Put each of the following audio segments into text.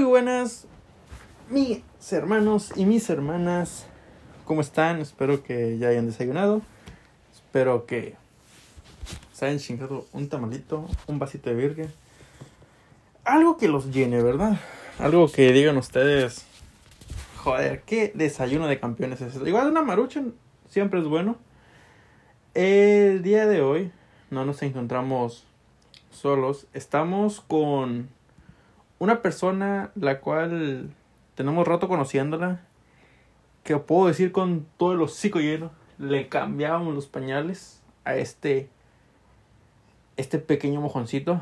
Muy buenas, mis hermanos y mis hermanas. ¿Cómo están? Espero que ya hayan desayunado. Espero que se hayan chingado un tamalito, un vasito de virgen. Algo que los llene, ¿verdad? Algo que digan ustedes. Joder, qué desayuno de campeones es eso. Igual una marucha siempre es bueno. El día de hoy no nos encontramos solos. Estamos con una persona la cual tenemos rato conociéndola. Que puedo decir con todo el hocico lleno. Le cambiábamos los pañales a este. Este pequeño mojoncito.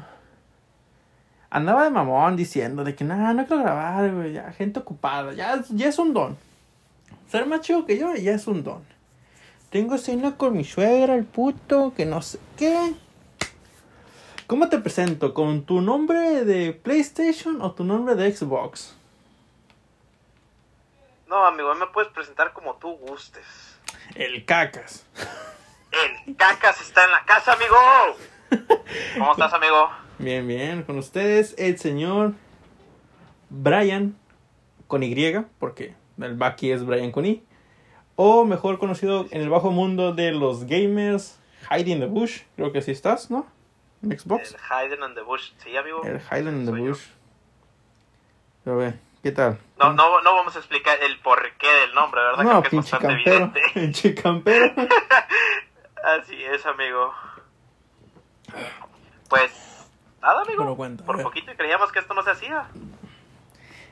Andaba de mamón diciendo de que nada, no quiero grabar. Ya, gente ocupada. Ya, ya es un don. Ser más chido que yo ya es un don. Tengo cena con mi suegra, el puto, que no sé qué. ¿Cómo te presento? ¿Con tu nombre de PlayStation o tu nombre de Xbox? No, amigo, me puedes presentar como tú gustes. El cacas. El cacas está en la casa, amigo. ¿Cómo estás, amigo? Bien, bien. Con ustedes, el señor Brian con Y, porque el Baki es Brian con I. O mejor conocido en el bajo mundo de los gamers, Hiding the Bush. Creo que así estás, ¿no? En Xbox. El Hayden and the Bush, sí, amigo. El Hiding in the. Bush. A ver, ¿qué tal? No, no, no vamos a explicar el porqué del nombre, ¿verdad? No, Creo que es pinche bastante campero. evidente. Pinche campero. Así es, amigo. Pues, nada, amigo. Bueno, cuenta, Por poquito y creíamos que esto no se hacía.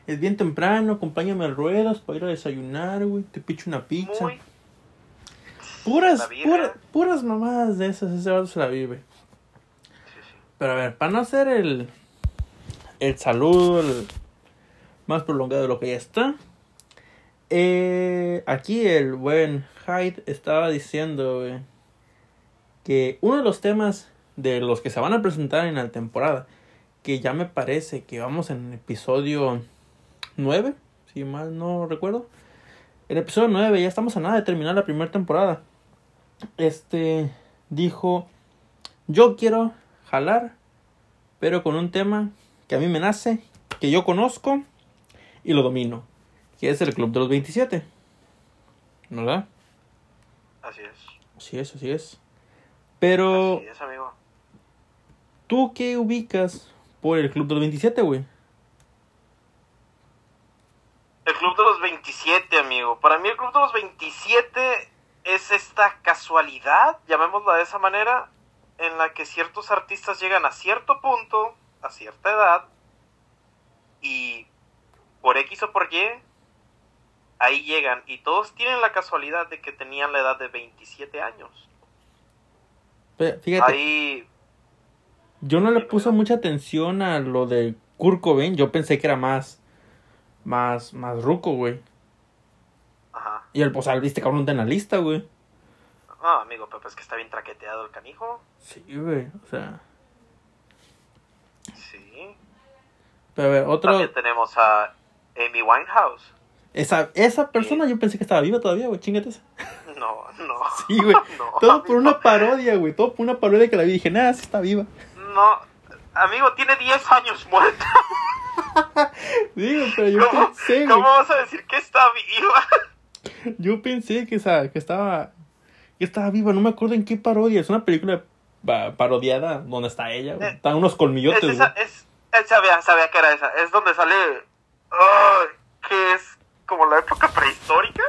Es bien temprano, acompáñame a ruedas para ir a desayunar, güey. Te picho una pizza. Muy. Puras, pura- puras mamadas de esas, ese vato se la vive. Pero a ver, para no hacer el, el saludo el más prolongado de lo que ya está, eh, aquí el buen Hyde estaba diciendo que uno de los temas de los que se van a presentar en la temporada, que ya me parece que vamos en episodio 9, si mal no recuerdo. En episodio 9 ya estamos a nada de terminar la primera temporada. Este dijo, yo quiero jalar, pero con un tema que a mí me nace, que yo conozco y lo domino, que es el Club de los 27. ¿Verdad? Así es. Así es, así es. Pero, Así es, amigo. ¿tú qué ubicas por el Club de los 27, güey? El Club de los 27, amigo. Para mí el Club de los 27 es esta casualidad, llamémosla de esa manera, en la que ciertos artistas llegan a cierto punto, a cierta edad, y por X o por Y, ahí llegan. Y todos tienen la casualidad de que tenían la edad de 27 años. Fíjate, Ahí, yo no le puse mucha atención a lo de Kurt Cobain, yo pensé que era más, más, más ruco, güey. ajá. Y el posal, viste, cabrón, está en la lista, güey. No, amigo, pero es que está bien traqueteado el canijo. Sí, güey, o sea. Sí. Pero a ver, otro. También tenemos a Amy Winehouse. Esa, esa persona yo pensé que estaba viva todavía, güey, chingate esa. No, no. Sí, güey. No, Todo por una parodia, güey. Todo por una parodia que la vi. Dije, nada, sí está viva. No, amigo, tiene 10 años muerta. Digo, pero yo ¿Cómo, pensé, ¿Cómo güey. vas a decir que está viva? Yo pensé que, esa, que estaba. Que estaba viva. No me acuerdo en qué parodia. Es una película parodiada donde está ella, güey. Eh, Están unos Es colmillotes, esa, güey. es, él sabía, sabía que era esa. Es donde sale. ay, que es como la época prehistórica.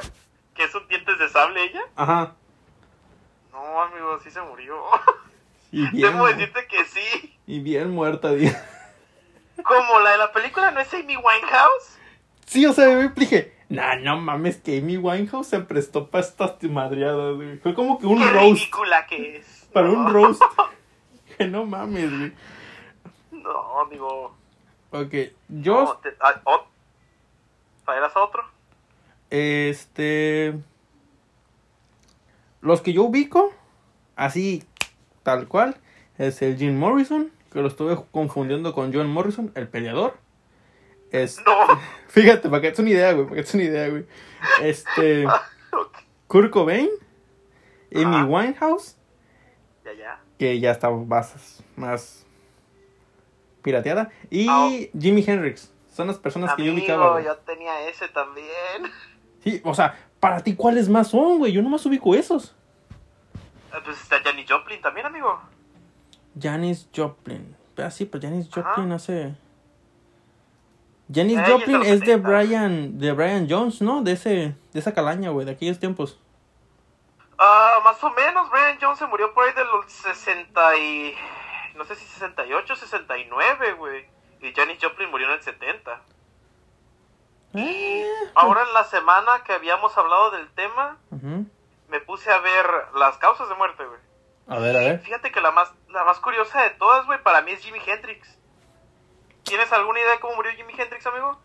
Que es un dientes de sable ella. Ajá. No, amigo, sí se murió. Y bien, Debo decirte que sí. y bien muerta, tío. Como la de la película no es Amy Winehouse. Sí, o sea, yo dije, nah, no mames, que Amy Winehouse se prestó para estas madreadas, güey. Fue como que un Qué roast. ridícula que es. Para un roast. que no mames, güey. No, amigo. Ok, yo, No, te- ah, oh. ¿Traerás a otro? este. Los que yo ubico, así, tal cual, es el Jim Morrison, que lo estuve confundiendo con John Morrison, el peleador. Es, No. fíjate, para que te una idea, güey, para que te una idea, güey. Este, Kurt Cobain, Amy. Winehouse, Que ya está más, más pirateada, y Ah. Jimi Hendrix. Son las personas que yo ubicaba, yo tenía ese también. Sí, o sea, para ti, ¿cuáles más son, güey? Yo nomás ubico esos. Ah, Pues está Janis Joplin también, amigo. Janis Joplin. Ah, sí, pero Janis Ajá. Joplin hace. Janis Joplin es de 70. Brian, de Brian Jones, ¿no? De ese, de esa calaña, güey, de aquellos tiempos. Ah, más o menos, Brian Jones se murió por ahí de los 60 y... No sé si 68, 69, güey. Y Janis Joplin murió en el 70. Eh, Ahora en la semana que habíamos hablado del tema, me puse a ver las causas de muerte, güey. A ver, a ver. Fíjate que la más, la más curiosa de todas, güey, para mí es Jimi Hendrix. ¿Tienes alguna idea de cómo murió Jimi Hendrix, amigo?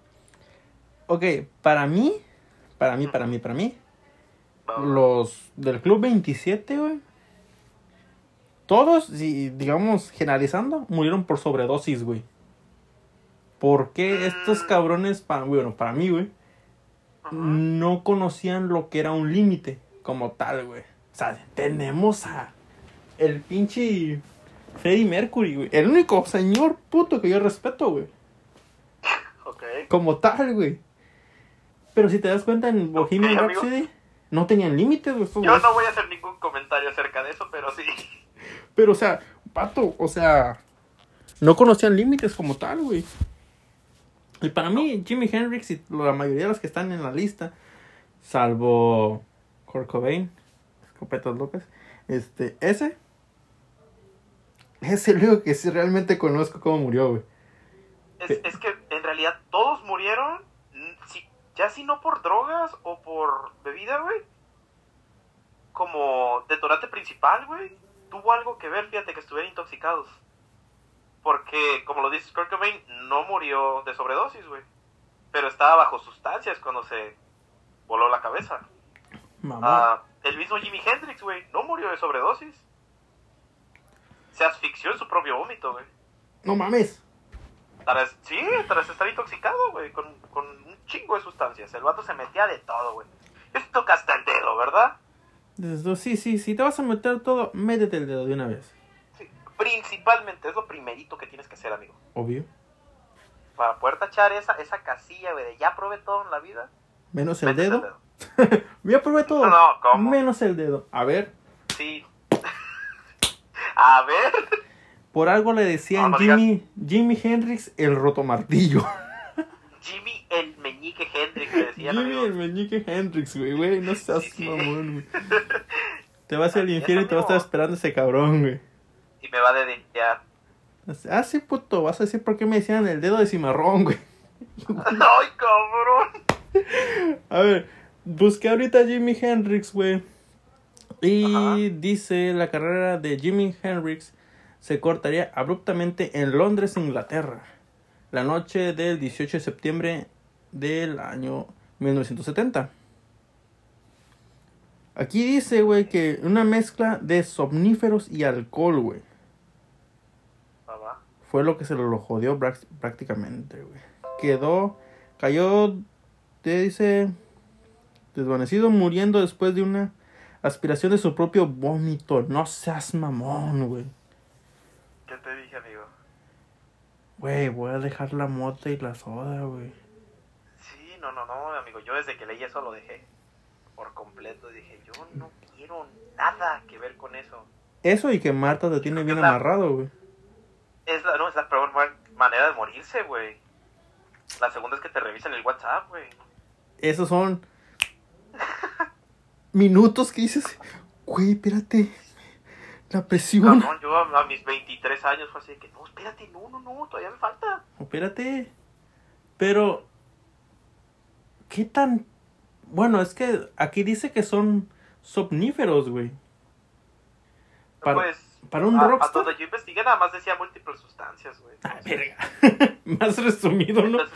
Ok, para mí, para mí, para mí, para mí. Los del Club 27, güey, todos, digamos, generalizando, murieron por sobredosis, güey. ¿Por qué estos Mm. cabrones, pa- bueno, para mí, güey, no conocían lo que era un límite como tal, güey? O sea, tenemos a el pinche Freddie Mercury, güey. El único señor puto que yo respeto, güey. Ok. Como tal, güey. Pero si te das cuenta en Bohemian amigo. No tenían límites, güey. Yo no voy a hacer ningún comentario acerca de eso, pero sí. Pero, o sea, pato, o sea, no conocían límites como tal, güey. Y para mí, Jimi Hendrix y la mayoría de los que están en la lista, salvo Kurt Cobain, Escopetas López, este, ese es el único que sí realmente conozco cómo murió, güey. Es, es que en realidad todos murieron, ya si no por drogas o por bebida, güey. Como detonante principal, güey. Tuvo algo que ver, fíjate, que estuvieran intoxicados. Porque, como lo dices, Kurt Cobain no murió de sobredosis, güey. Pero estaba bajo sustancias cuando se voló la cabeza. Mamá. Ah, el mismo Jimi Hendrix, güey, no murió de sobredosis. Se asfixió en su propio vómito, güey. No mames. Tras, sí, tras estar intoxicado, güey, con, con chingo de sustancias. El vato se metía de todo, güey. Esto hasta el dedo, ¿verdad? Desde- Sí, sí, si te vas a meter todo, métete el dedo de una vez. Sí. Principalmente, es lo primerito que tienes que hacer, amigo. Obvio. Para poder tachar esa, esa casilla, güey, de ya probé todo en la vida. Menos el métete dedo. Ya probé todo. No, ¿cómo? Menos el dedo. A ver, Sí. A ver. por algo le decían No. Jimmy, Jimi Hendrix el rotomartillo. Jimmy el meñique Hendrix, le decían, Jimmy el meñique Hendrix, güey, güey, no seas Sí, mamón, güey. Te vas al infierno y te va a estar esperando ese cabrón, güey. Y me va a dedicar. Ah, sí, puto, vas a decir por qué me decían el dedo de cimarrón, güey. ¡Ay, cabrón! A ver, busqué ahorita Jimi Hendrix, güey. Y Ajá. dice la carrera de Jimi Hendrix se cortaría abruptamente en Londres, Inglaterra, la noche del 18 de septiembre del año 1970. Aquí dice, güey, que una mezcla de somníferos y alcohol, güey. Fue lo que se lo jodió prácticamente, güey. Quedó, cayó, te dice, desvanecido, muriendo después de una aspiración de su propio vómito. No seas mamón, güey. ¿Qué te dije, amigo? Güey, voy a dejar la mota y la soda, güey. Sí, no, no, no, amigo. Yo desde que leí eso lo dejé por completo. Dije, yo no quiero nada que ver con eso. Eso y que Marta te tiene bien La- amarrado, güey. Es la, no, es la peor ma- manera de morirse, güey. La segunda es que te revisen el WhatsApp, güey. Esos son minutos que dices, güey, espérate. La presión. Cabrón, yo a, a mis 23 años fue así de que, no, espérate, no, no, no, todavía me falta. Espérate. Pero, ¿qué tan...? Bueno, es que aquí dice que son somníferos, güey. Para, pues, para un a, a rockstar. donde yo investigué nada más decía múltiples sustancias, güey. Ah, verga. Más resumido, ¿no? Entonces,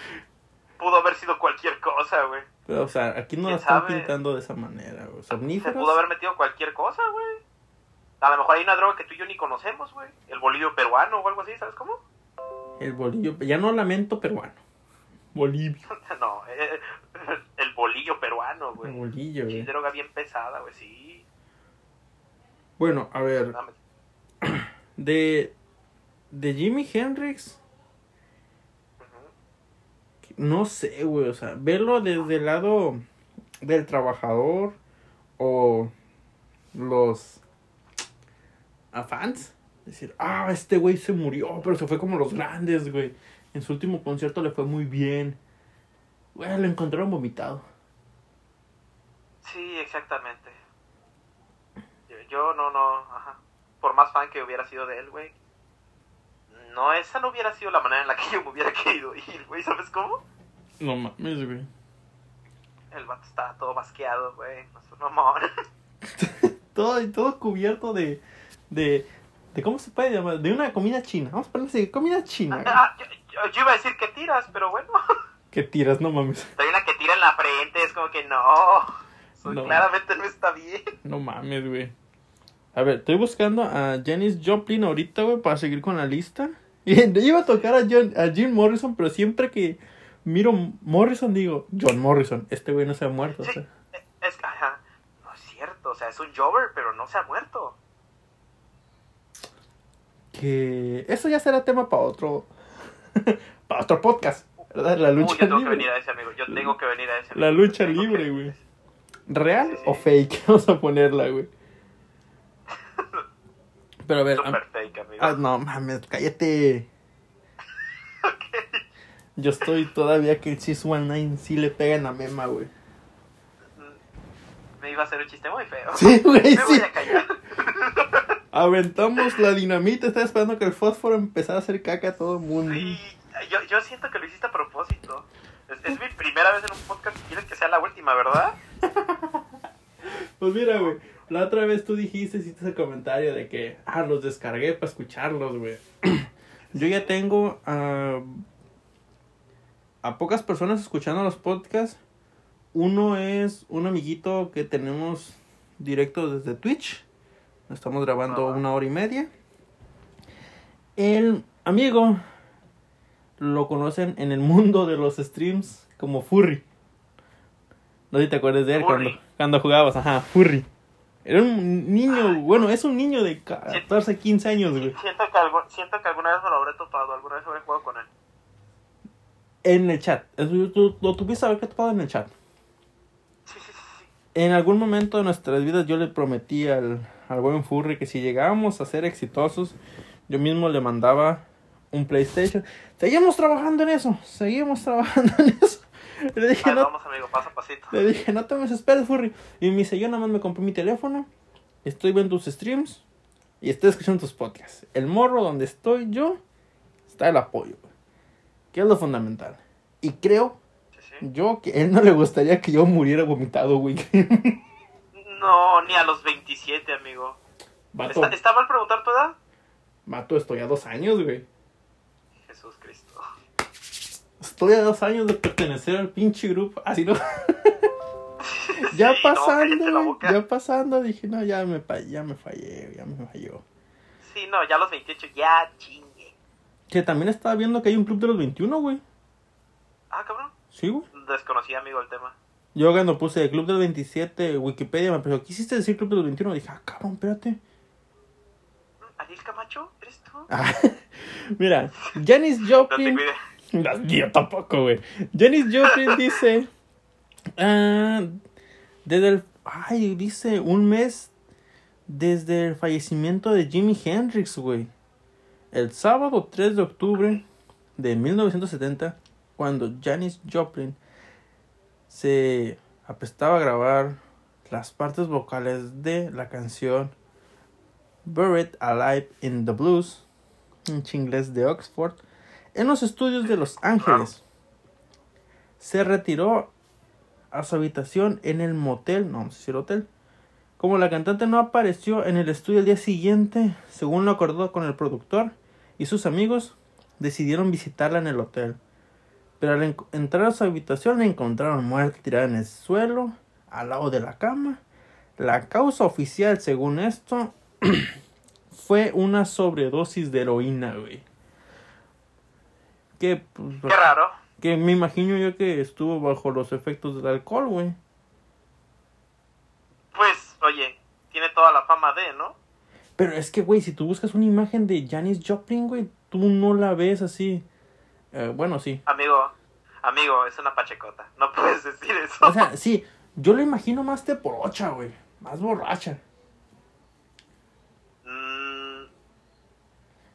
pudo haber sido cualquier cosa, güey. Pero, o sea, aquí no la ¿Quién están pintando de esa manera, güey. Se Somníferos. pudo haber metido cualquier cosa, güey. A lo mejor hay una droga que tú y yo ni conocemos, güey. El bolillo peruano o algo así, ¿sabes cómo? El bolillo. Ya no lamento peruano. Bolivia. no, eh, el bolillo peruano, El güey. bolillo, Sí, güey. droga bien pesada, güey, sí. Bueno, a ver. Dame- De. De Jimi Hendrix. No sé, güey, o sea, verlo desde el lado del trabajador o los a fans. Decir, ah, este güey se murió, pero se fue como los grandes, güey. En su último concierto le fue muy bien. Güey, lo encontraron vomitado. Sí, exactamente. Yo, yo no, no, ajá. Por más fan que hubiera sido de él, güey. No, esa no hubiera sido la manera en la que yo me hubiera querido ir, güey. ¿Sabes cómo? No mames, güey. El vato estaba todo basqueado, güey. No es un mamón. todo, todo cubierto de, de, de, ¿cómo se puede llamar? De una comida china. Vamos a ponerle así, comida china. Ah, yo, iba a decir que tiras, pero bueno. ¿Qué tiras? No mames. Hay una que tira en la frente, es como que no. Claramente no está bien. No mames, güey. A ver, estoy buscando a Janis Joplin ahorita, güey, para seguir con la lista. Y iba a tocar a, John, a Jim Morrison, pero siempre que miro Morrison digo, John Morrison, este güey no se ha muerto. o Sí, sea. es que, ajá, no es cierto, o sea, es un Jover, pero no se ha muerto. Que eso ya será tema para otro para otro podcast, ¿verdad? La lucha yo tengo que venir a ese amigo, yo tengo que venir a ese La amigo. lucha Tengo que- libre, güey. ¿Real Sí, sí. o fake? Vamos a ponerla, güey. Pero a ver, Super am- fake, amigo. ah, no mames, cállate. Ok. Yo estoy todavía que el 619 sí le pegan a Mema, güey. Me iba a hacer un chiste muy feo. Sí, güey, Me voy sí. a callar. Aventamos la dinamita, estaba esperando que el fósforo empezara a hacer caca a todo el mundo. Sí, yo, yo siento que lo hiciste a propósito. Es, es mi primera vez en un podcast y quieres que sea la última, ¿verdad? Pues mira, güey, la otra vez tú dijiste, hiciste ese comentario de que, ah, los descargué para escucharlos, güey. Yo ya tengo a, a pocas personas escuchando los podcasts. Uno es un amiguito que tenemos directo desde Twitch. Estamos grabando Ajá. una hora y media. El amigo lo conocen en el mundo de los streams como Furry. No sé si te acuerdas de él cuando, cuando jugabas, ajá, Furry. Era un niño, Ay, bueno, es un niño de 14, 15 años, güey. Siento que, algo, siento que alguna vez me lo habré topado, alguna vez habré jugado con él. En el chat. Lo tuviste a ver que topado en el chat. Sí, sí, sí. En algún momento de nuestras vidas yo le prometí al, al buen Furry que si llegábamos a ser exitosos, yo mismo le mandaba un PlayStation. Seguimos trabajando en eso, seguimos trabajando en eso. Le dije, no, vamos, amigo, paso a pasito. le dije, no te me desesperes, Furry. Y me dice, yo nada más me compré mi teléfono, estoy viendo tus streams y estoy escuchando tus podcasts. El morro donde estoy yo está el apoyo, que es lo fundamental. Y creo Sí, sí. yo que a él no le gustaría que yo muriera vomitado, güey. No, ni a los 27, amigo. Vato, ¿Está, ¿Está mal preguntar tu edad? vato, estoy a dos años, güey. Jesús Cristo. Estoy a dos años de pertenecer al pinche grupo. Así no. ya Sí, pasando, ya pasando, dije, no, ya me, ya me fallé, ya me falló. Sí, no, ya a los 28, ya chingue. Que también estaba viendo que hay un club de los 21, güey. Ah, cabrón. Sí, güey. Desconocí, amigo, el tema. Yo cuando puse el club del 27, Wikipedia me empezó, ¿quisiste decir club de los 21? Dije, ah, cabrón, espérate. ¿Ariel Camacho? ¿Eres tú? Ah, mira, Janis Joplin. No, Yo tampoco, güey. Janis Joplin dice. ah, desde el. Ay, dice un mes desde el fallecimiento de Jimi Hendrix, güey. El sábado 3 de octubre de 1970, cuando Janis Joplin se aprestaba a grabar las partes vocales de la canción Buried Alive in the Blues, en inglés de Oxford, en los estudios de Los Ángeles. Se retiró a su habitación en el motel, no vamos a decir hotel. Como la cantante no apareció en el estudio el día siguiente, según lo acordó con el productor y sus amigos, decidieron visitarla en el hotel. Pero al en- entrar a su habitación la encontraron muerta tirada en el suelo, al lado de la cama. La causa oficial, según esto, fue una sobredosis de heroína, güey. Que, pues, Qué raro. que me imagino yo que estuvo bajo los efectos del alcohol, güey. Pues, oye, tiene toda la fama de, ¿no? Pero es que, güey, si tú buscas una imagen de Janis Joplin, güey, tú no la ves así. Eh, bueno, sí. Amigo, Amigo, es una pachecota. No puedes decir eso. O sea, sí, yo lo imagino más teporocha, güey. Más borracha. Mm,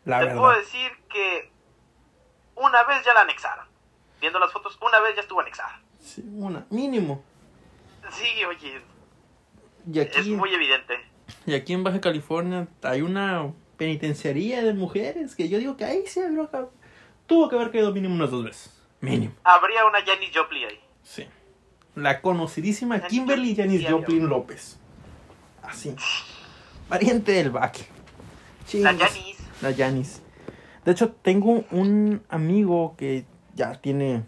La te verdad. puedo decir que una vez ya la anexaron. Viendo las fotos, una vez ya estuvo anexada. Sí, una, mínimo. Sí, oye, Y es muy evidente. y aquí en Baja California hay una penitenciaría de mujeres que yo digo que ahí sí habrá- tuvo que haber quedado mínimo unas dos veces. Mínimo. Habría una Janis Joplin ahí. Sí. La conocidísima Janis Kimberly Janis Joplin. López. Así. Pariente del back. La. Janis. La Janis. De hecho, tengo un amigo que ya tiene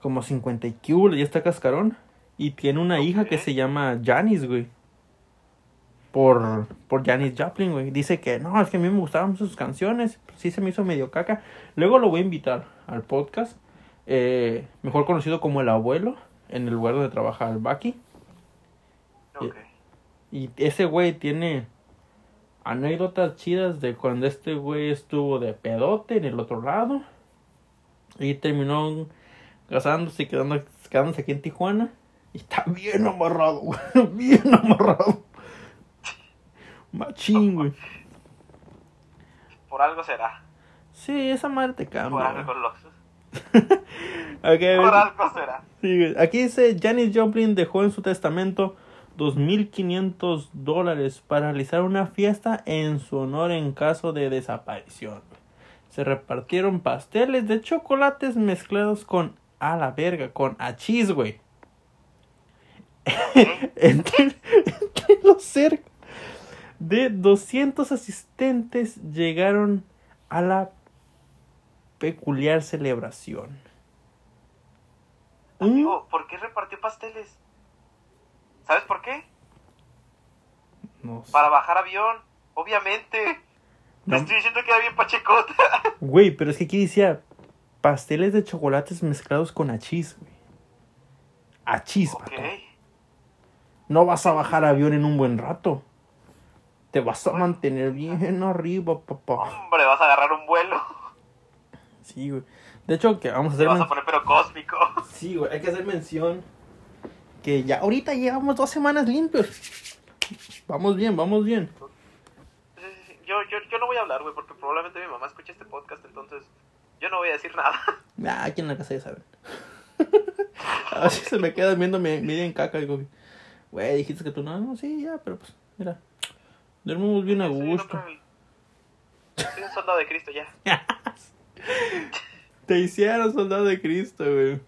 como 50 y ya está cascarón. Y tiene una hija que se llama Janis, güey. Por, por Janis Joplin, güey. Dice que no, es que a mí me gustaban sus canciones. Sí se me hizo medio caca. Luego lo voy a invitar al podcast. eh, mejor conocido como el abuelo. En el lugar donde trabaja el Bucky. Ok. Y ese güey tiene anécdotas chidas de cuando este güey estuvo de pedote en el otro lado. Y terminó casándose y quedando, quedándose aquí en Tijuana. Y está bien amarrado, güey. Bien amarrado. Machín, güey. Por algo será. Sí, esa madre te Por cambia. güey. algo, lo- Ok, a ver. por algo será. Sí. Aquí dice, Janis Joplin dejó en su testamento 2.500 dólares para realizar una fiesta en su honor en caso de desaparición. Se repartieron pasteles de chocolates mezclados con a la verga, con achis, güey. entre, entre los cerca de 200 asistentes llegaron a la peculiar celebración. Amigo, ¿por qué repartió pasteles? ¿Sabes por qué? No sé. Para bajar avión, obviamente. No. Te estoy diciendo que era bien pachecota. Güey, pero es que aquí decía pasteles de chocolates mezclados con achís, güey. Achís, ok. pato. No vas a bajar avión en un buen rato. Te vas a mantener bien arriba, papá. Hombre, vas a agarrar un vuelo. Sí, güey. De hecho, que vamos a Te hacer vas a poner pero cósmico. Sí, güey, hay que hacer mención que ya ahorita llevamos dos semanas limpios. Vamos bien, vamos bien. Yo, yo, yo no voy a hablar, güey, porque probablemente mi mamá escuche este podcast, entonces yo no voy a decir nada. Ah, aquí en la casa ya saben. a ver si se me quedan viendo me, me en caca. Digo, güey, dijiste que tú no, no, sí, ya, pero pues, mira. Dormimos bien a gusto. Soy un soldado de Cristo ya. Te hicieron soldado de Cristo, güey.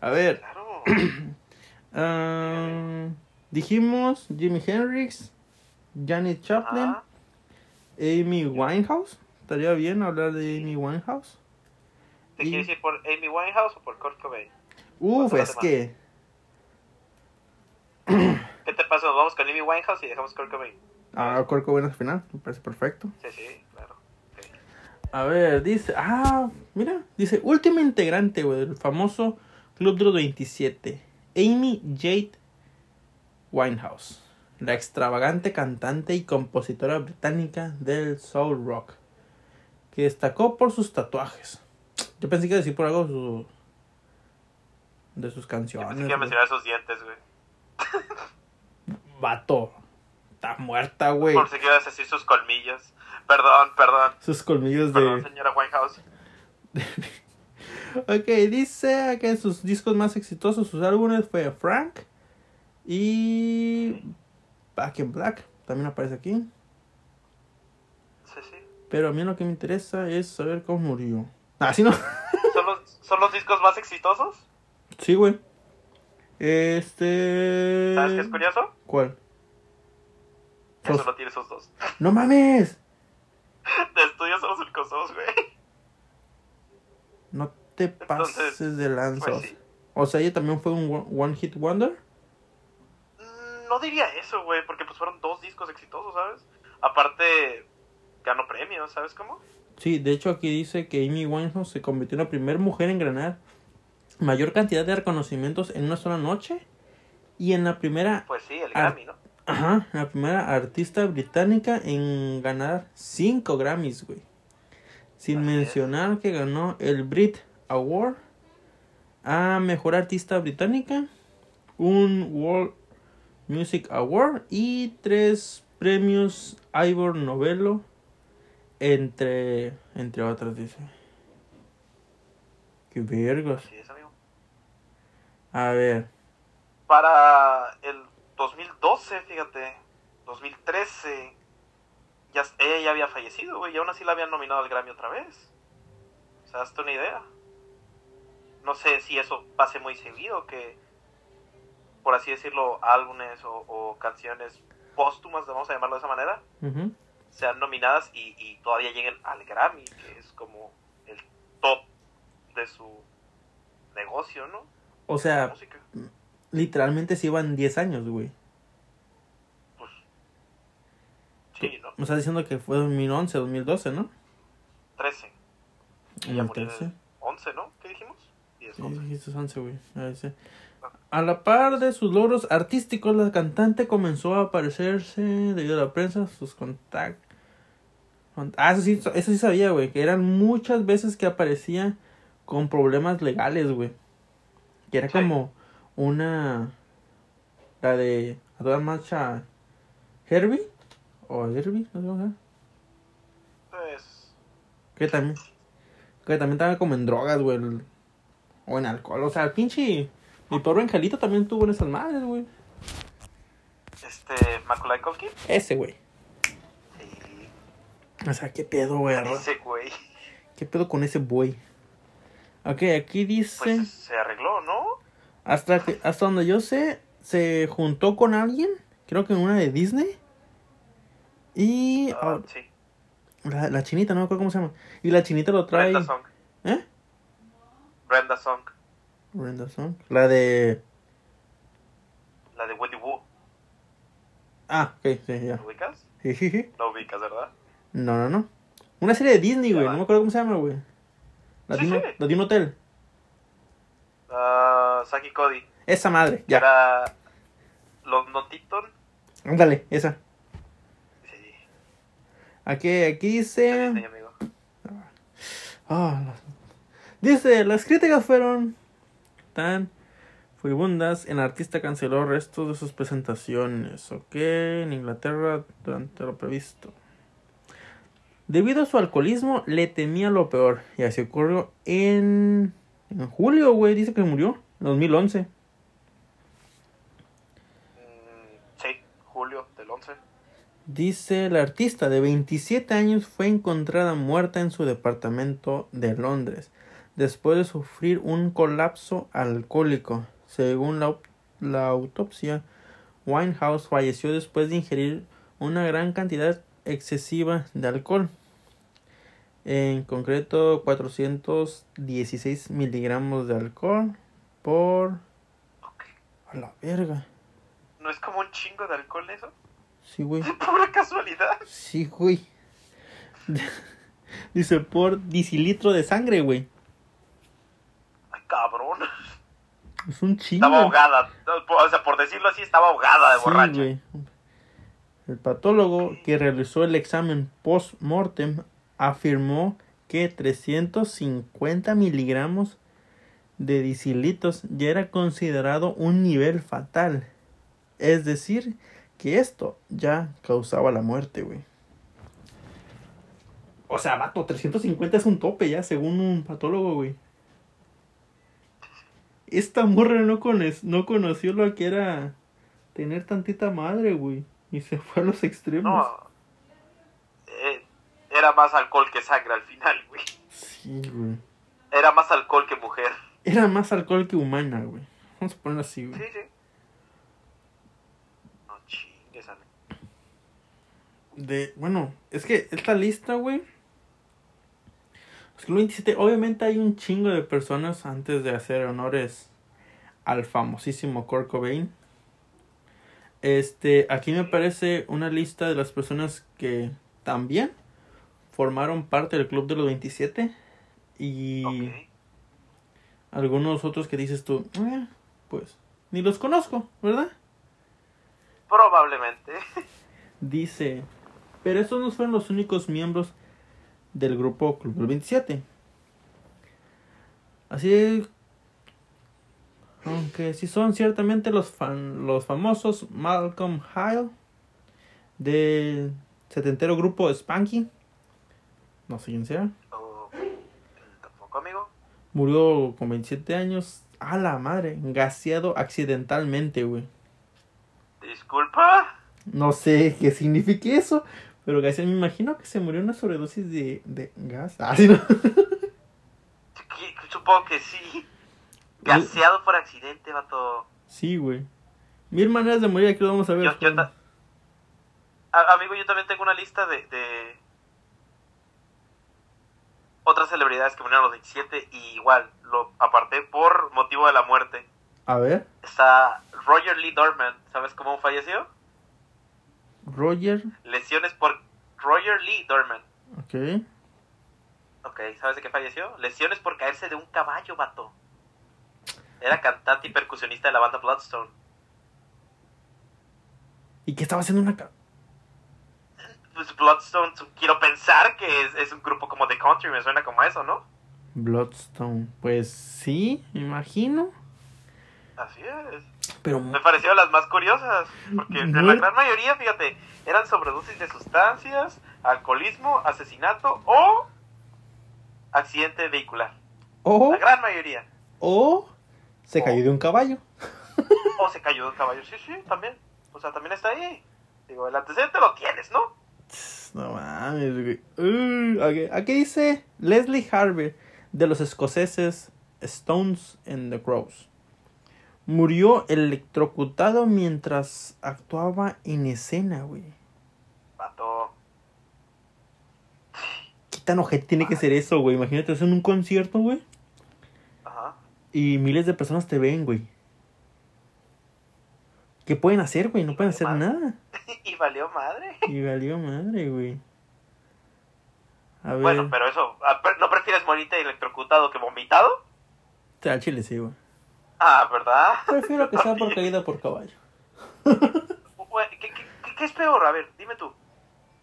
A ver, Claro. ah, dijimos Jimi Hendrix, Joplin, Ajá. Amy Winehouse. Estaría bien hablar de Amy Winehouse. ¿Te Y- quieres ir por Amy Winehouse o por Kurt Cobain? Uf, es que. ¿Qué te pasa? Nos vamos con Amy Winehouse y dejamos Kurt Cobain. Ah, Kurt Cobain al final, me parece perfecto. Sí, sí, claro. A ver, dice. Ah, mira. Dice: Última integrante, güey, del famoso Club de los 27. Amy Jade Winehouse. La extravagante cantante y compositora británica del soul rock. Que destacó por sus tatuajes. Yo pensé que iba a decir por algo su- de sus Yo canciones. pensé que iba a güey. mencionar sus dientes, güey. Vato. Está muerta, güey. Por si quieres decir sus colmillos. Perdón, perdón. Sus colmillos Perdón, de. señora Winehouse. Ok, dice que sus discos más exitosos, sus álbumes fue Frank y Back in Black. También aparece aquí. Sí, sí. Pero a mí lo que me interesa es saber cómo murió. Ah, sí, no. ¿Son los, ¿Son los discos más exitosos? Sí, güey. Este. ¿Sabes qué es curioso? ¿Cuál? Tiene esos dos. ¡No mames! De estudio son los únicos dos, güey. No te pases Entonces, de lanza. Pues sí. O sea, ella también fue un one- Hit Wonder. Mm, No diría eso, güey, porque pues fueron dos discos exitosos, ¿sabes? Aparte, ganó premios, ¿sabes cómo? Sí, de hecho aquí dice que Amy Winehouse se convirtió en la primera mujer en ganar mayor cantidad de reconocimientos en una sola noche y en la primera, Pues sí, el. Grammy, ¿no? Ajá, la primera artista británica en ganar cinco Grammys, güey. Sin mencionar que ganó el Brit Award a Mejor Artista Británica, un World Music Award y tres premios Ivor Novello, entre, entre otras, dice. Qué vergas. A ver, Para el 2012, fíjate, 2013, ya, ella ya había fallecido, güey, y aún así la habían nominado al Grammy otra vez. O sea, hazte una idea. No sé si eso pase muy seguido, que, por así decirlo, álbumes o, o canciones póstumas, vamos a llamarlo de esa manera, sean nominadas y, y todavía lleguen al Grammy, que es como el top de su negocio, ¿no? o sea. Literalmente se iban 10 años, güey. Pues, sí, ¿no? Me estás diciendo que fue 2011, 2012, ¿no? 13. Y ya murió en 2013. el 11, ¿no? ¿Qué dijimos? 10, Sí, 11. dijiste 11, güey. Ahí sí. A la par de sus logros artísticos, la cantante comenzó a aparecerse debido a la prensa, sus contactos. Ah, eso sí, eso sí sabía, güey, que eran muchas veces que aparecía con problemas legales, güey. Que era Sí. como una... La de... A toda marcha... Herbie. O Herbie, no sé cómo se. Pues, Que también. Que también estaba como en drogas, güey. O en alcohol. O sea, el pinche. Mi pobre angelito también tuvo en esas madres, güey. este, Macaulay Culkin. Ese, güey. Sí, O sea, qué pedo, güey. ese güey. ¿Qué pedo con ese boy? Ok, aquí dice. Pues se arregló, ¿no? Hasta que, hasta donde yo sé, se juntó con alguien. Creo que en una de Disney. Y. Ah, ah, sí. la, la chinita, no me acuerdo cómo se llama. Y la chinita lo trae. Brenda Song. ¿Eh? Brenda Song. Brenda Song. La de. La de Wendy Wu. Ah, ok, sí, ya. ¿Lo ubicas? Jijiji. No ubicas, ¿verdad? No, no, no. Una serie de Disney, güey. No me acuerdo cómo se llama, güey. La, Sí, de un- sí. la de un hotel. Saki Cody. Esa madre, ya. Era Los Notiton. Ándale, esa. Sí, Aquí, aquí dice. Amigo. Ah, las- Dice, las críticas fueron tan furibundas. El artista canceló restos de sus presentaciones. Ok, en Inglaterra durante lo previsto. Debido a su alcoholismo, le temía lo peor. Y así ocurrió en, en julio, güey. Dice que murió en 2011. Mm, sí, julio del 11. Dice el artista de 27 años fue encontrada muerta en su departamento de Londres después de sufrir un colapso alcohólico. Según la, la autopsia, Winehouse falleció después de ingerir una gran cantidad excesiva de alcohol. En concreto, 416 miligramos de alcohol por... A la verga. ¿No es como un chingo de alcohol eso? Sí, güey. Pura casualidad. Sí, güey. Dice por decilitro de sangre, güey. Ay, cabrón. Es un chingo. Estaba ahogada. O sea, por decirlo así, estaba ahogada de Sí, borracha. güey. El patólogo que realizó el examen post-mortem afirmó que 350 miligramos de disilitos ya era considerado un nivel fatal. Es decir, que esto ya causaba la muerte, güey. O sea, vato, 350 es un tope ya, según un patólogo, güey. Esta morra no, cono- no conoció lo que era tener tantita madre, güey. Y se fue a los extremos. Era más alcohol que sangre al final, güey. Sí, güey. Era más alcohol que mujer. Era más alcohol que humana, güey. Vamos a ponerlo así, Sí, güey. sí. No chingues, Ale. De, bueno, es que esta lista, güey. El 27, obviamente hay un chingo de personas antes de hacer honores al famosísimo Kurt Cobain. Este, aquí me aparece una lista de las personas que también formaron parte del club de los 27 y algunos otros que dices tú, "Eh, pues ni los conozco, ¿verdad? Probablemente. Dice, pero estos no fueron los únicos miembros del grupo Club del 27. Así aunque si son ciertamente los fan, los famosos Malcolm Hale del setentero grupo Spanky. No sé quién sea. Oh, tampoco, amigo. Murió con 27 años. A la madre, gaseado accidentalmente, güey. Disculpa. No sé qué signifique eso, pero gaseado, me imagino que se murió una sobredosis de, de gas. Ah, sí, ¿no? Supongo que sí. Gaseado por accidente, vato. Sí, güey. Mil maneras de morir, aquí lo vamos a ver. Yo, yo amigo, yo también tengo una lista de, de otras celebridades que murieron a los 27 y igual lo aparté por motivo de la muerte. A ver, Está Roger Lee Dorman, ¿sabes cómo falleció? Roger. Lesiones por Roger Lee Dorman. Ok. Ok, ¿sabes de qué falleció? Lesiones por caerse de un caballo, vato. Era cantante y percusionista de la banda Bloodstone. ¿Y qué estaba haciendo una... Pues Bloodstone, quiero pensar que es, es un grupo como The Country, me suena como eso, ¿no? Bloodstone. Pues sí, me imagino. Así es. Pero... Me parecieron las más curiosas, porque la gran mayoría, fíjate, eran sobredosis de sustancias, alcoholismo, asesinato o accidente vehicular. O... La gran mayoría. O... Se cayó de un caballo. O se cayó de un caballo. Sí, sí, también. O sea, también está ahí. Digo, el antecedente lo tienes, ¿no? No mames, güey. Uh, ok. Aquí dice Leslie Harvey de los escoceses Stones and the Crows. Murió electrocutado mientras actuaba en escena, güey. Pato. ¿Qué tan ojete tiene que ser eso, güey? Imagínate, en un concierto, güey. Ajá. Y miles de personas te ven, güey. ¿Qué pueden hacer, güey? No pueden hacer nada. y valió madre. Y valió madre, güey. A ver. Bueno, pero eso, ah, ¿no prefieres morirte electrocutado que vomitado? Al chile sí, güey. Ah, ¿verdad? Prefiero que sea por caída por caballo. ¿Qué, qué, qué- qué es peor? A ver, dime tú.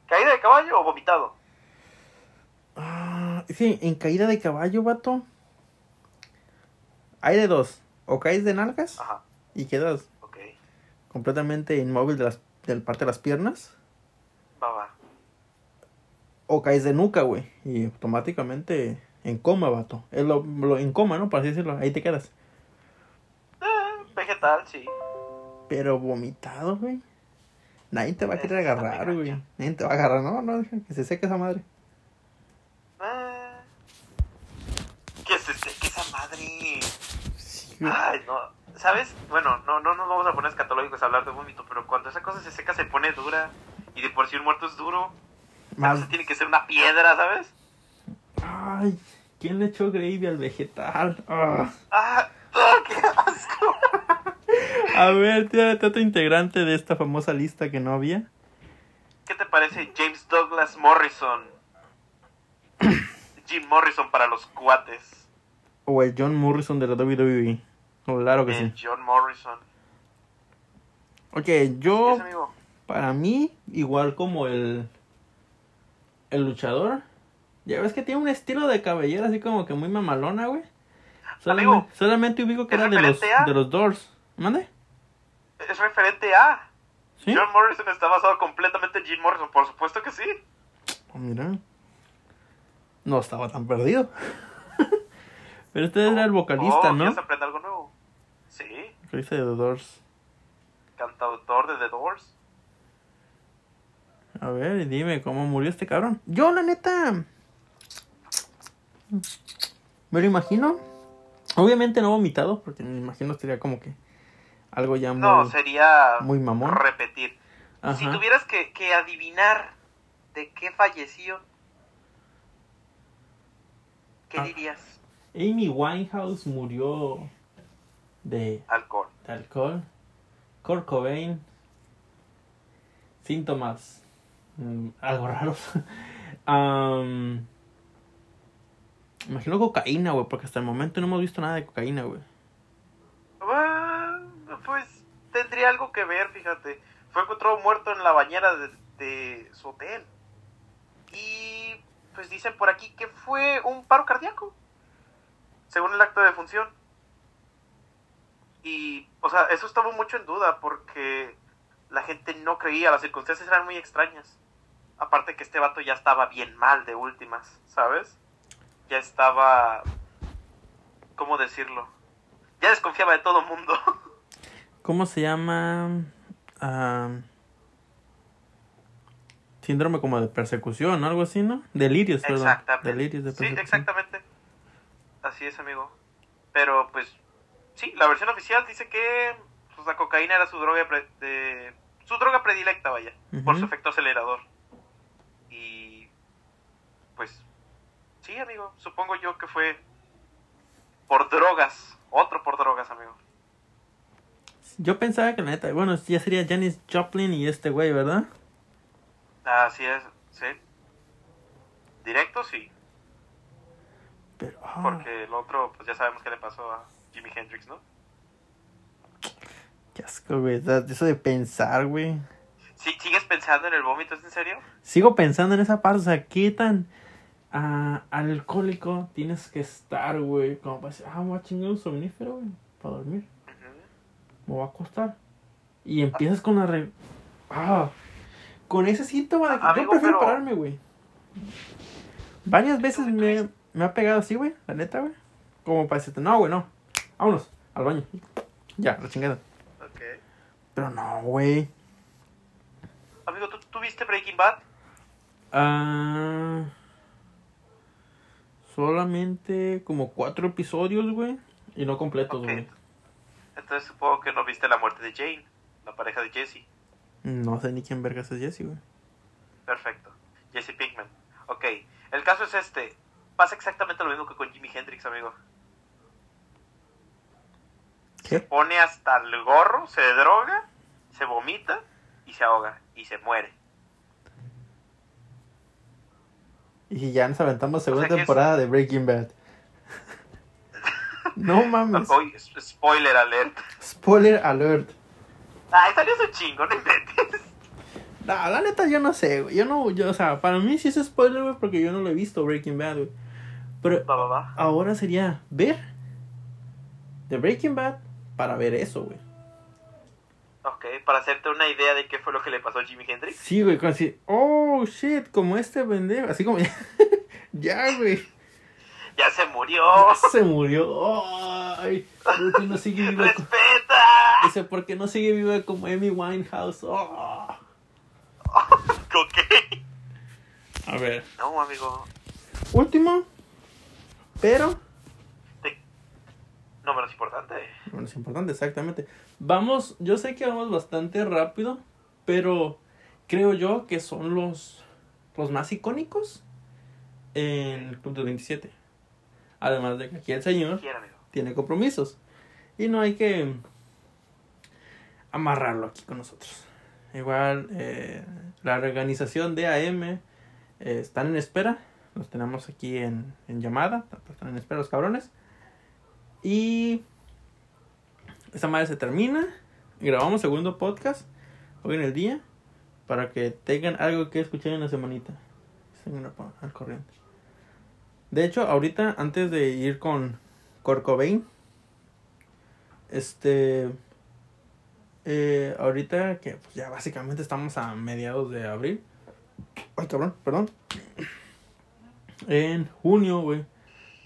¿Caída de caballo o vomitado? Ah, sí, en caída de caballo, vato. Hay de dos. O caes de nalgas Ajá, y quedas. Completamente inmóvil de, las, de la parte de las piernas. Va, va. O caes de nuca, güey. Y automáticamente en coma, vato. Es lo, lo- en coma, ¿no? Por así decirlo. Ahí te quedas. Eh, vegetal, sí. Pero vomitado, güey. Nadie te va a querer agarrar, güey. Nadie te va a agarrar. No, no, deja que se seque esa madre. Eh, que se seque esa madre. Sí. Ay, no. ¿Sabes? Bueno, no, no nos vamos a poner hablar de vómito, pero cuando esa cosa se seca se pone dura. Y de por sí un muerto es duro. Más- tiene que ser una piedra, ¿sabes? Ay, ¿quién le echó gravy al vegetal? Ah. ¡Ah! ah, qué asco! A ver, tírate otro integrante de esta famosa lista que no había. ¿Qué te parece James Douglas Morrison? Jim Morrison para los cuates. O el John Morrison de la WWE. Claro que El sí. John Morrison. Ok, ¿Qué yo, es, amigo? para mí, igual como el, el luchador. Ya ves que tiene un estilo de cabellera así como que muy mamalona, güey. Solamente, Amigo, solamente ubico que ¿es era de los, a? de los Doors. ¿Mande? Es referente a. ¿Sí? John Morrison está basado completamente en Jim Morrison, por supuesto que sí. Oh, mira. No estaba tan perdido. Pero este era el vocalista, Oh, ¿no? ¿Quieres aprender algo nuevo? Sí, de The Doors. Cantautor de The Doors. A ver, dime cómo murió este cabrón. Yo, la neta. Me lo imagino. Obviamente no vomitado, porque me imagino sería como que algo ya muy. No, sería muy mamón. repetir. Si tuvieras que, que adivinar de qué falleció, ¿qué Ah. dirías? Amy Winehouse murió de, Alcohol. de alcohol. Kurt Cobain. Síntomas. mm, algo raros. Am, imagino cocaína, güey, porque hasta el momento no hemos visto nada de cocaína, güey. Ah, pues tendría algo que ver, fíjate. Fue encontrado muerto en la bañera de, su hotel. Y pues dicen por aquí que fue un paro cardíaco. según el acto de defunción. Y, o sea, eso estaba mucho en duda porque la gente no creía, las circunstancias eran muy extrañas. Aparte que este vato ya estaba bien mal de últimas, ¿sabes? Ya estaba... ¿Cómo decirlo? Ya desconfiaba de todo mundo. ¿Cómo se llama? Ah, síndrome como de persecución, algo así, ¿no? Delirios, perdón. Exactamente. Delirios de Sí, persecución. exactamente. Así es, amigo. Pero, pues, sí, la versión oficial dice que pues, la cocaína era su droga pre- de, su droga predilecta, vaya, por su efecto acelerador. Y, pues, sí, amigo, supongo yo que fue por drogas, otro por drogas, amigo. Yo pensaba que la neta, bueno, ya sería Janis Joplin y este güey, ¿verdad? Así es, sí. Directo, sí, Pero, ah, porque el otro, pues ya sabemos qué le pasó a Jimi Hendrix, ¿no? qué asco, güey. Eso de pensar, güey. Sí, ¿Sigues pensando en el vómito? ¿Es en serio? Sigo pensando en esa parte, o sea, qué tan ah, alcohólico tienes que estar, güey. Como para decir, ah, voy a chingar un somnífero, güey, para dormir. Me voy a acostar. Y empiezas con la re... Ah, con ese síntoma de que yo Amigo, prefiero pero- pararme, güey. Varias veces me, me ha pegado así, güey, la neta, güey. Como para decirte, no, güey, no. Vámonos, al baño. Ya, la chingada. Ok. Pero no, güey. Amigo, ¿tú, tú viste Breaking Bad? Ah, solamente como cuatro episodios, güey. Y no completos, güey. Entonces supongo que no viste la muerte de Jane, la pareja de Jesse. No sé ni quién vergas es Jesse, güey. Perfecto. Jesse Pinkman. Ok. El caso es este. Pasa exactamente lo mismo que con Jimi Hendrix, amigo. ¿Qué? Pone hasta el gorro, se droga, se vomita y se ahoga y se muere. Y ya nos aventamos segunda O sea es- temporada de Breaking Bad. no mames. Spoiler alert. Spoiler alert. Ay, salió su chingo, no inventes. No, la neta yo no sé, güey. Yo no, yo, o sea, para mí sí es spoiler, güey, porque yo no lo he visto Breaking Bad, güey. Pero Va, va, va. ahora sería ver de Breaking Bad para ver eso, güey. Ok, para hacerte una idea de qué fue lo que le pasó a Jimi Hendrix. Sí, güey, así, oh shit, como este pendejo, así como ya, güey, Ya se murió. se murió. Ay, ¿por qué no sigue viva? ¡Respeta! Dice, ¿por qué no sigue viva como Amy Winehouse? Oh. Ok. A ver, No, amigo. último, pero No menos importante. Bueno, es importante, exactamente. Vamos, yo sé que vamos bastante rápido, pero creo yo que son los, los más icónicos en el Club de 27. Además de que aquí el señor tiene compromisos y no hay que amarrarlo aquí con nosotros. Igual, eh, la organización de AM eh, están en espera, los tenemos aquí en, en llamada, están en espera los cabrones. Y esta madre se termina. Grabamos segundo podcast hoy en el día para que tengan algo que escuchar en la semanita. Al corriente. De hecho, ahorita antes de ir con Kurt Cobain, este, eh, ahorita que pues, ya básicamente estamos a mediados de abril. Ay, cabrón, perdón. En junio, güey,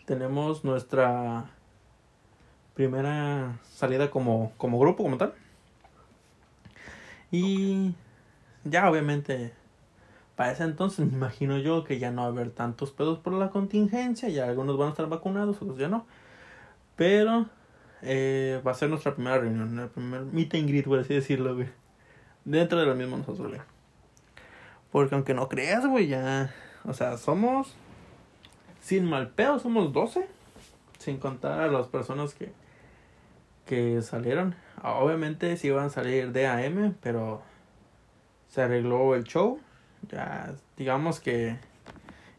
tenemos nuestra primera salida como, como grupo, como tal. Y ya obviamente, para ese entonces me imagino yo que ya no va a haber tantos pedos por la contingencia, ya algunos van a estar vacunados, otros ya no. Pero eh, va a ser nuestra primera reunión, el primer meet and greet, por así decirlo, güey. Dentro de lo mismo nosotros, güey. Porque aunque no creas, güey, ya, o sea, somos, sin mal pedo, somos 12. Sin contar a las personas que, que salieron. Obviamente sí iban a salir de AM, pero se arregló el show. Ya, digamos que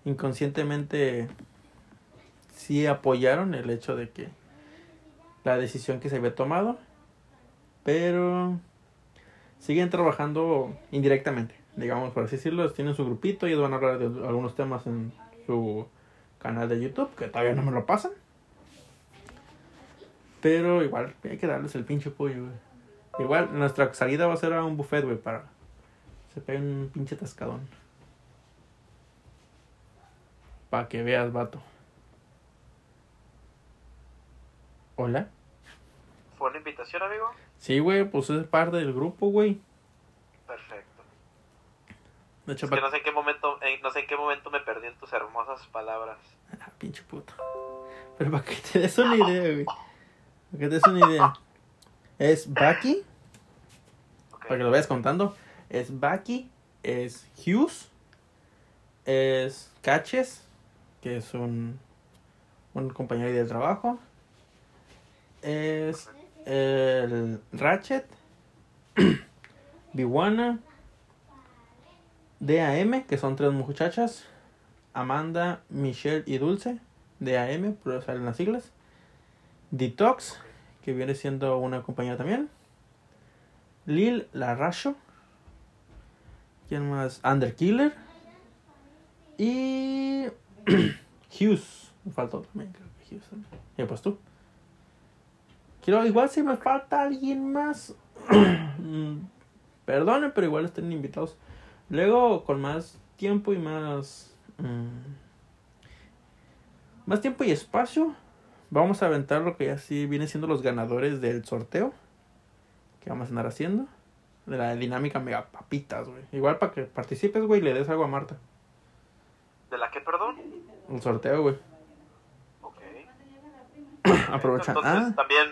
inconscientemente sí apoyaron el hecho de que la decisión que se había tomado, pero siguen trabajando indirectamente, digamos por así decirlo, tienen su grupito y van a hablar de algunos temas en su canal de YouTube, que todavía no me lo pasan. Pero igual, hay que darles el pinche pollo, güey. Igual, nuestra salida va a ser a un buffet, güey, para... Se peguen un pinche tascadón. Para que veas, vato. ¿Hola? ¿Fue una invitación, amigo? Sí, güey, pues es parte del grupo, güey. Perfecto. De hecho, Es que pa- no sé en qué momento, en- no sé en qué momento me perdí en tus hermosas palabras. Ah, pinche puto. Pero para que te des una idea, güey. Que te des una idea. Es Bucky, para que lo vayas contando. Es Bucky, es Hughes, es Caches, que es un, un compañero del trabajo. Es el Ratchet, Biwana, DAM, que son tres muchachas. Amanda, Michelle y Dulce, DAM, pero salen las siglas. Detox, que viene siendo una compañera también. Lil Larracho. ¿Quién más? Underkiller. Y. Hughes. Me faltó también, creo que Hughes también. Y pues tú. Quiero, igual si me falta alguien más. Perdonen, pero igual estén invitados. Luego, con más tiempo y más. mm, más tiempo y espacio. Vamos a aventar lo que ya sí viene siendo los ganadores del sorteo. Que vamos a andar haciendo. De la dinámica mega papitas, güey. Igual para que participes, güey, y le des algo a Marta. ¿De la qué, perdón? El sorteo, güey. Ok. Aprovecha. Entonces, Ah, también,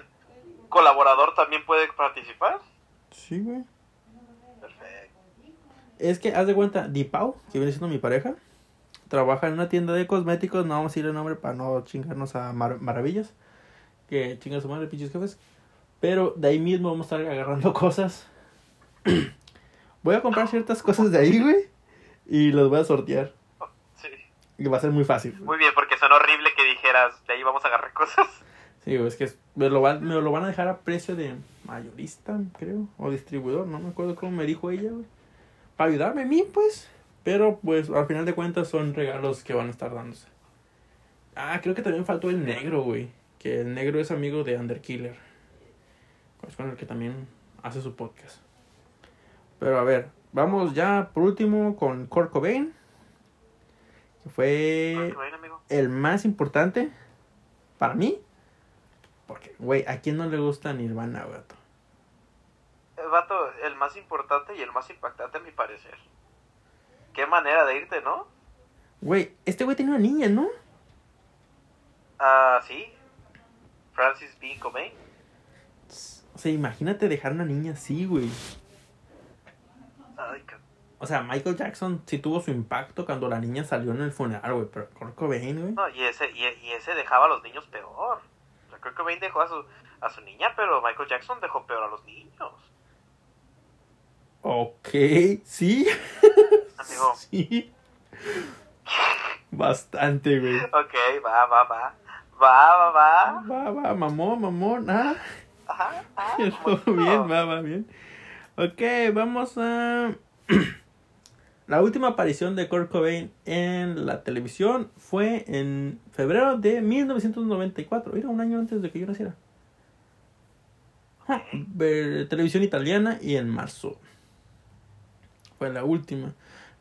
colaborador también puede participar. sí, güey. Perfecto. Es que, haz de cuenta, Dipau, que viene siendo mi pareja, trabaja en una tienda de cosméticos, no vamos a decir el nombre para no chingarnos a mar- maravillas, que chinga su madre, pinches jefes, pero de ahí mismo vamos a estar agarrando cosas. voy a comprar ciertas cosas de ahí, güey, y las voy a sortear, Sí. y va a ser muy fácil. Muy bien, porque son horrible que dijeras, de ahí vamos a agarrar cosas. Sí, güey, es que me lo, van, me lo van a dejar a precio de mayorista, creo, o distribuidor, no me acuerdo cómo me dijo ella, güey. Para ayudarme a mí, pues. Pero, pues, al final de cuentas son regalos que van a estar dándose. Ah, creo que también faltó el negro, güey. Que el negro es amigo de Underkiller. Es con el que también hace su podcast. Pero a ver, vamos ya por último con Kurt Cobain. Que fue el más importante para mí. Porque, güey, ¿a quién no le gusta Nirvana, gato? El vato, el más importante y el más impactante a mi parecer. Qué manera de irte, ¿no? Güey, este güey tiene una niña, ¿no? Ah, sí. Francis B. Cobain. O sea, imagínate dejar una niña así, güey. Ay, O sea, Michael Jackson sí tuvo su impacto cuando la niña salió en el funeral, güey. Pero Kurt Cobain, güey. No, y ese, y, y ese dejaba a los niños peor. O sea, que Cobain dejó a su, a su niña, pero Michael Jackson dejó peor a los niños. Ok, sí. Sí. Bastante, güey. Ok, va, va, va. Va, va, va. Va, va, mamón, mamón. Ah. Ajá, bien, va, va bien. Ok, vamos a... La última aparición de Kurt Cobain en la televisión fue en febrero de 1994. Era un año antes de que yo naciera. Ah, televisión italiana y en marzo. Fue la última.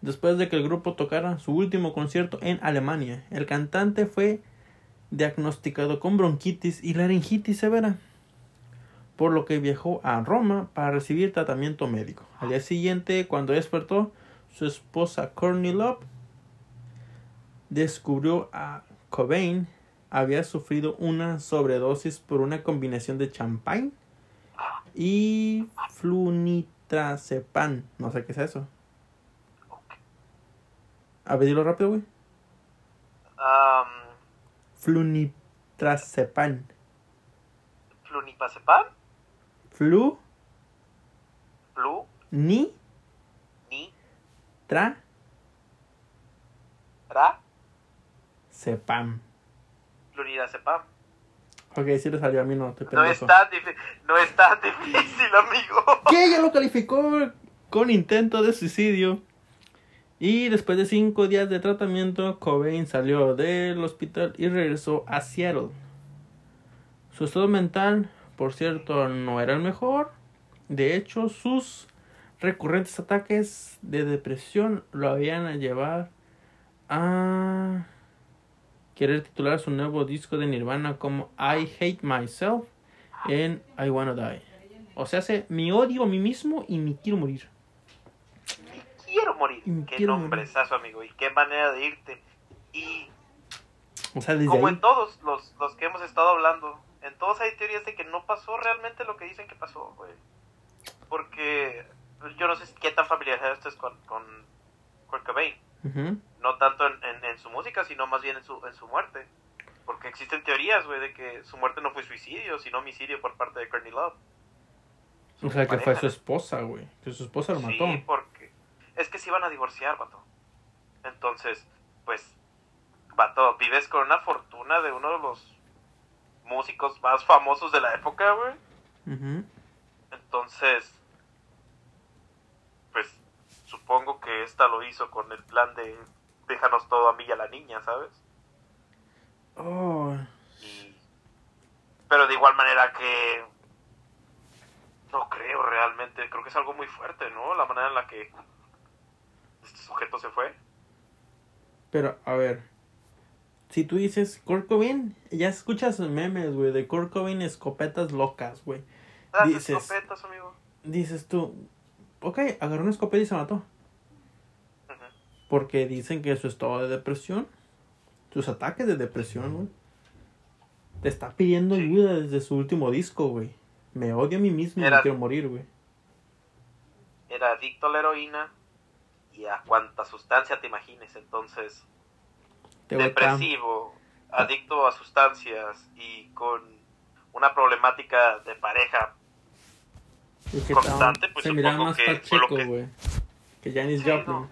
Después de que el grupo tocara su último concierto en Alemania, el cantante fue diagnosticado con bronquitis y laringitis severa por lo que viajó a Roma para recibir tratamiento médico. Al día siguiente, cuando despertó, su esposa Courtney Love descubrió a Cobain había sufrido una sobredosis por una combinación de champagne y flunitrazepam. No sé qué es eso. A ver, dilo rápido, güey. Flunitrazepam. Flunipazepam, Flu Flu, ni Ni, tra Ra, sepam. Flunidazepam. Ok, si le salió a mí, no te No es tan difícil, no es tan difícil, amigo. Que ella lo calificó con intento de suicidio. Y después de cinco días de tratamiento, Cobain salió del hospital y regresó a Seattle. Su estado mental, por cierto, no era el mejor. De hecho, sus recurrentes ataques de depresión lo habían a llevar a querer titular su nuevo disco de Nirvana como I Hate Myself en I Wanna Die. O sea, hace mi odio a mí mismo y me quiero morir. Quiero morir. Me Qué quiero nombrezazo, amigo. Y qué manera de irte. Y O sea, como ahí. en todos los, los que hemos estado hablando, en todos hay teorías de que no pasó realmente lo que dicen que pasó, güey. Porque yo no sé qué tan familiarizado estés con, con Kurt Cobain. No tanto en, en- en su música, sino más bien en su, en su muerte. Porque existen teorías, güey, de que su muerte no fue suicidio, sino homicidio por parte de Courtney Love. O sea, que fue su esposa, güey. Que su esposa lo mató. Sí, porque es que se iban a divorciar, vato. Entonces, pues, vato, vives con una fortuna de uno de los músicos más famosos de la época, güey. Entonces, pues, supongo que esta lo hizo con el plan de déjanos todo a mí y a la niña, ¿sabes? Oh, Y... Pero de igual manera que... No creo realmente, creo que es algo muy fuerte, ¿no? La manera en la que sujeto se fue. Pero, a ver. Si tú dices Kurt Cobain, ya escuchas memes, güey, de Kurt Cobain escopetas locas, güey. Las Dices- escopetas, amigo. Dices tú, ok, agarró una escopeta y se mató. Porque dicen que su estado de depresión, sus ataques de depresión, güey, te está pidiendo Sí. ayuda desde su último disco, güey. Me odio a mí mismo y Era- me quiero morir, güey. Era adicto a la heroína y a cuanta sustancia te imagines. Entonces, Te a depresivo, adicto a sustancias y con una problemática de pareja. y que constante, pues se miraba supongo más que pacheco, que- güey. Que Janis Sí, Joplin. no.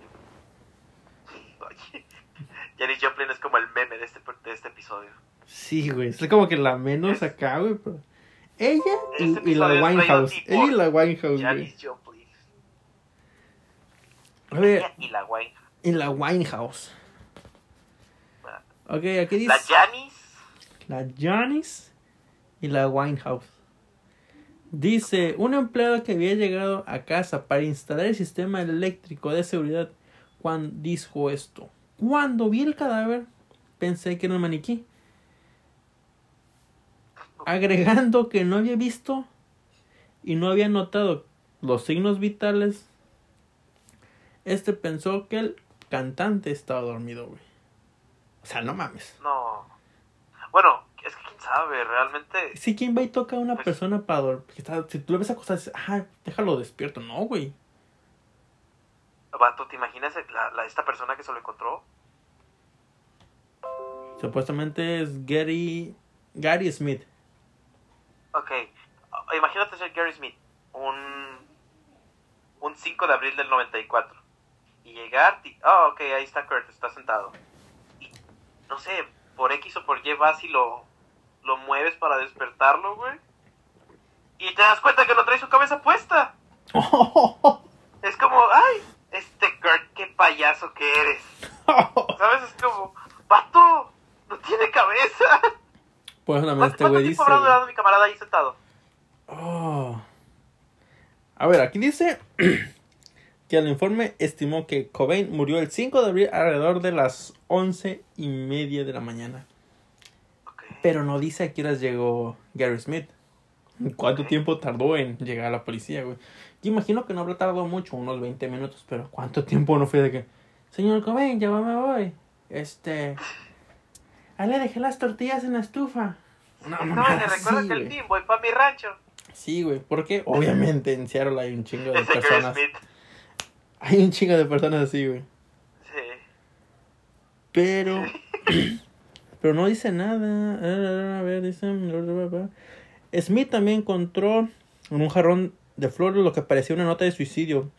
Janis Joplin es como el meme de este, de este episodio. Sí, güey. Es como que la menos Es- acá, güey. Pero... Ella y, Este y la es Winehouse. Ella y la Winehouse, güey. Janis Joplin. A ver, Ella y la Wine. y la Winehouse. Ok, aquí dice. La Janis. La Janis y la Winehouse. Dice, un empleado que había llegado a casa para instalar el sistema eléctrico de seguridad cuando dijo esto. Cuando vi el cadáver, pensé que era un maniquí. Agregando que no había visto y no había notado los signos vitales, este pensó que el cantante estaba dormido, güey. O sea, no mames. No. Bueno, es que quién sabe, realmente. Si quien va y toca a una Pues- persona para dormir, si tú lo ves acostado, dices, ah, déjalo despierto. No, güey. Vato, ¿te imaginas la, la- esta persona que se lo encontró? Supuestamente es Gary, Gary Smith. Ok, imagínate ser Gary Smith, un, un 5 de abril del 94. Y llegar, y, ah, ok, ahí está Kurt, está sentado. Y, no sé, por X o por Y vas y lo, lo mueves para despertarlo, güey. Y te das cuenta que no trae su cabeza puesta. Es como, ay, este Kurt, qué payaso que eres. ¿Sabes? Es como, vato, no tiene cabeza. pues una vez ¿Cuánto, este cuánto güey tiempo dice... habrá durado mi camarada ahí sentado? Oh. A ver, aquí dice que el informe estimó que Cobain murió el 5 de abril alrededor de las once y media de la mañana. Pero no dice a qué horas llegó Gary Smith. ¿Cuánto tiempo tardó en llegar a la policía, güey? Yo imagino que no habrá tardado mucho, unos 20 minutos, pero ¿cuánto tiempo no fue de que... Señor Cobain, ya me voy. Este... Ah, le dejé las tortillas en la estufa. No, mamada me recuerda que el team voy para mi rancho. Sí, güey, porque obviamente en Seattle hay un chingo de Ese Gary personas. Smith. Hay un chingo de personas así, güey. Sí. Pero. pero no dice nada. A ver, dice. Smith también encontró en un jarrón de flores lo que parecía una nota de suicidio.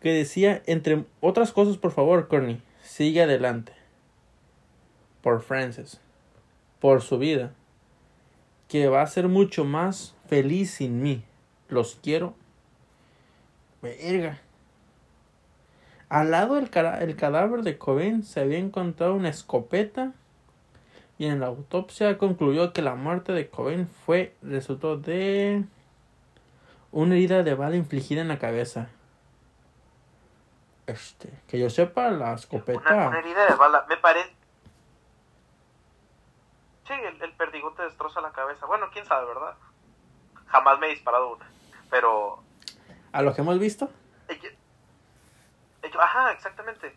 Que decía, entre otras cosas, por favor, Courtney, sigue adelante. Por Francis. Por su vida. Que va a ser mucho más feliz sin mí. Los quiero. Verga. Al lado del el cadáver de Cobain se había encontrado una escopeta y en la autopsia concluyó que la muerte de Cobain fue resultado de una herida de bala infligida en la cabeza. Este, que yo sepa, la escopeta. Una, una herida de bala. Me parece. Sí, el, el perdigón te destroza la cabeza. Bueno, quién sabe, ¿verdad? Jamás me he disparado una. Pero. A lo que hemos visto. Yo- Ajá, exactamente.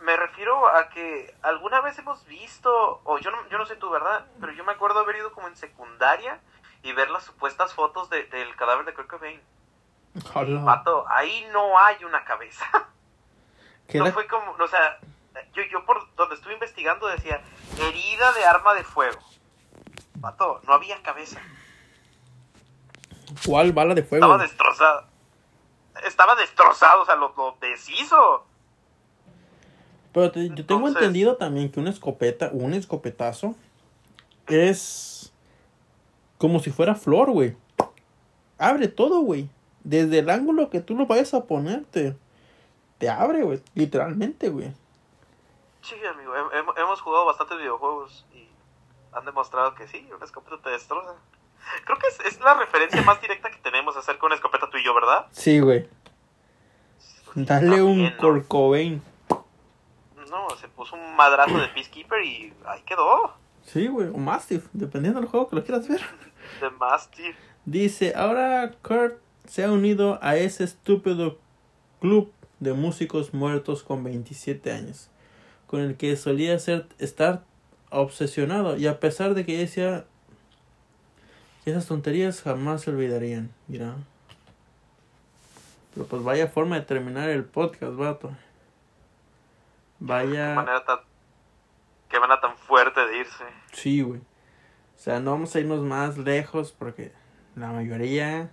Me refiero a que alguna vez hemos visto, o yo no, yo no sé tú, ¿verdad? Pero yo me acuerdo haber ido como en secundaria y ver las supuestas fotos de- del cadáver de Kurt Cobain. Pato, ahí no hay una cabeza. ¿Qué No fue como, o sea, yo, yo por donde estuve investigando decía herida de arma de fuego. Pato, no había cabeza. ¿Cuál bala de fuego? Estaba destrozada. Estaba destrozado, o sea, lo, lo deshizo. Pero te- yo tengo Entonces- entendido también que una escopeta, un escopetazo, es como si fuera flor, güey. Abre todo, güey. Desde el ángulo que tú lo vayas a ponerte. Te abre, güey. Literalmente, güey. Sí, amigo, hem- hem- hemos jugado bastantes videojuegos y han demostrado que sí, una escopeta te destroza. Creo que es, es la referencia más directa que tenemos acerca de una escopeta tú y yo, ¿verdad? Sí, güey. Dale un También, ¿no? Kurt Cobain. No, se puso un madrazo de Peacekeeper y ahí quedó. Sí, güey. O Mastiff, dependiendo del juego que lo quieras ver. De Mastiff. Dice, ahora Kurt se ha unido a ese estúpido club de músicos muertos con 27 años, con el que solía ser, estar obsesionado y a pesar de que decía que esas tonterías jamás se olvidarían, mira. Pero pues vaya forma de terminar el podcast, vato. Qué Vaya... manera tan. Qué manera tan fuerte de irse. Sí, güey. O sea, no vamos a irnos más lejos porque la mayoría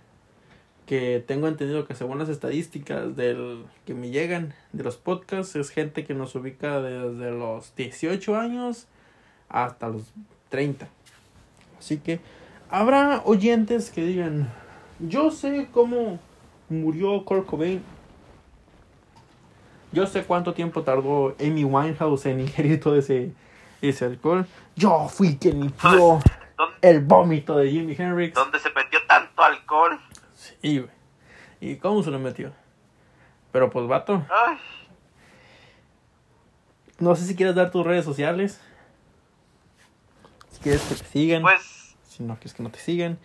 que tengo entendido que según las estadísticas del que me llegan de los podcasts es gente que nos ubica desde los 18 años hasta los 30. Así que habrá oyentes que digan, yo sé cómo murió Kurt Cobain. Yo sé cuánto tiempo tardó Amy Winehouse en ingerir todo ese, ese alcohol. Yo fui quien limpió ¿Dónde, el vómito de Jimi Hendrix. dónde se metió tanto alcohol? Sí, güey. ¿Y cómo se lo metió? Pero pues, vato, Ay, no sé si quieres dar tus redes sociales. Si quieres que te sigan. pues, Si no quieres que no te sigan.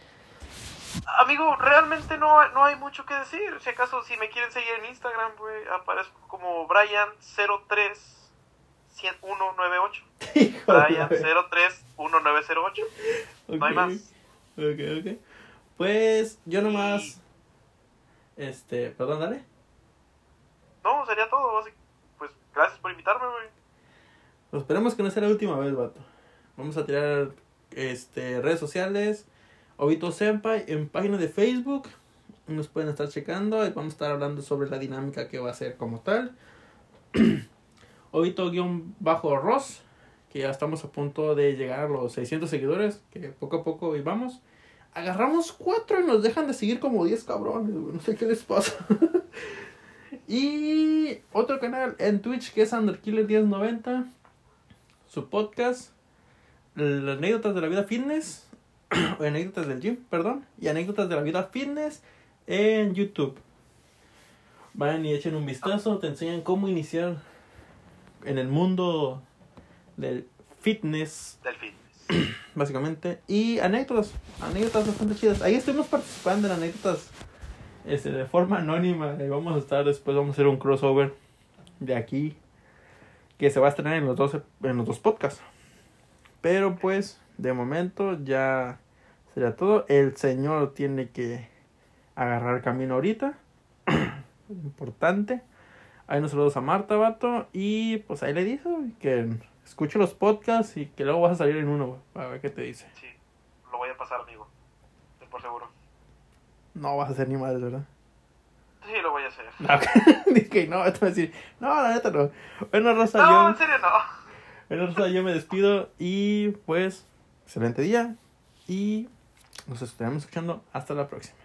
amigo, realmente no, hay- no hay mucho que decir. Si acaso, si me quieren seguir en Instagram, güey, aparezco como Brian03-198. Hijo de la Brian ver- 03-1908. No hay más. Ok, ok. Pues yo nomás. Este, perdón, dale. No, sería todo. así- Pues gracias por invitarme, güey. Pues esperemos que no sea la última vez, vato. Vamos a tirar este redes sociales. Obito Senpai en página de Facebook. Nos pueden estar checando. y Vamos a estar hablando sobre la dinámica que va a ser como tal. Obito-Ross. Que ya estamos a punto de llegar a los 600 seguidores. Que poco a poco vamos. Agarramos cuatro y nos dejan de seguir como 10 cabrones. No sé qué les pasa. y otro canal en Twitch que es Underkiller1090 su podcast, las anécdotas de la vida fitness, anécdotas del gym, perdón, y anécdotas de la vida fitness en YouTube. Vayan y echen un vistazo, te enseñan cómo iniciar en el mundo del fitness, Del fitness. básicamente, y anécdotas, anécdotas bastante chidas. Ahí estuvimos participando en anécdotas este, de forma anónima, y vamos a estar después, vamos a hacer un crossover de aquí que se va a estrenar en los dos, en los dos podcasts. Pero pues, de momento ya sería todo. El señor tiene que agarrar camino ahorita. Importante. Ahí nos saludos a Marta, vato. Y pues ahí le dijo que escuche los podcasts y que luego vas a salir en uno, para ver qué te dice. Sí, lo voy a pasar, amigo. Ten por seguro. No vas a hacer ni madres, ¿verdad? Sí, lo voy a hacer. No, dije, no, te voy a decir, no, la neta no. Bueno, Rosa, No, yo... en serio no. Bueno, Rosa, yo me despido y pues, excelente día y nos estaremos escuchando hasta la próxima.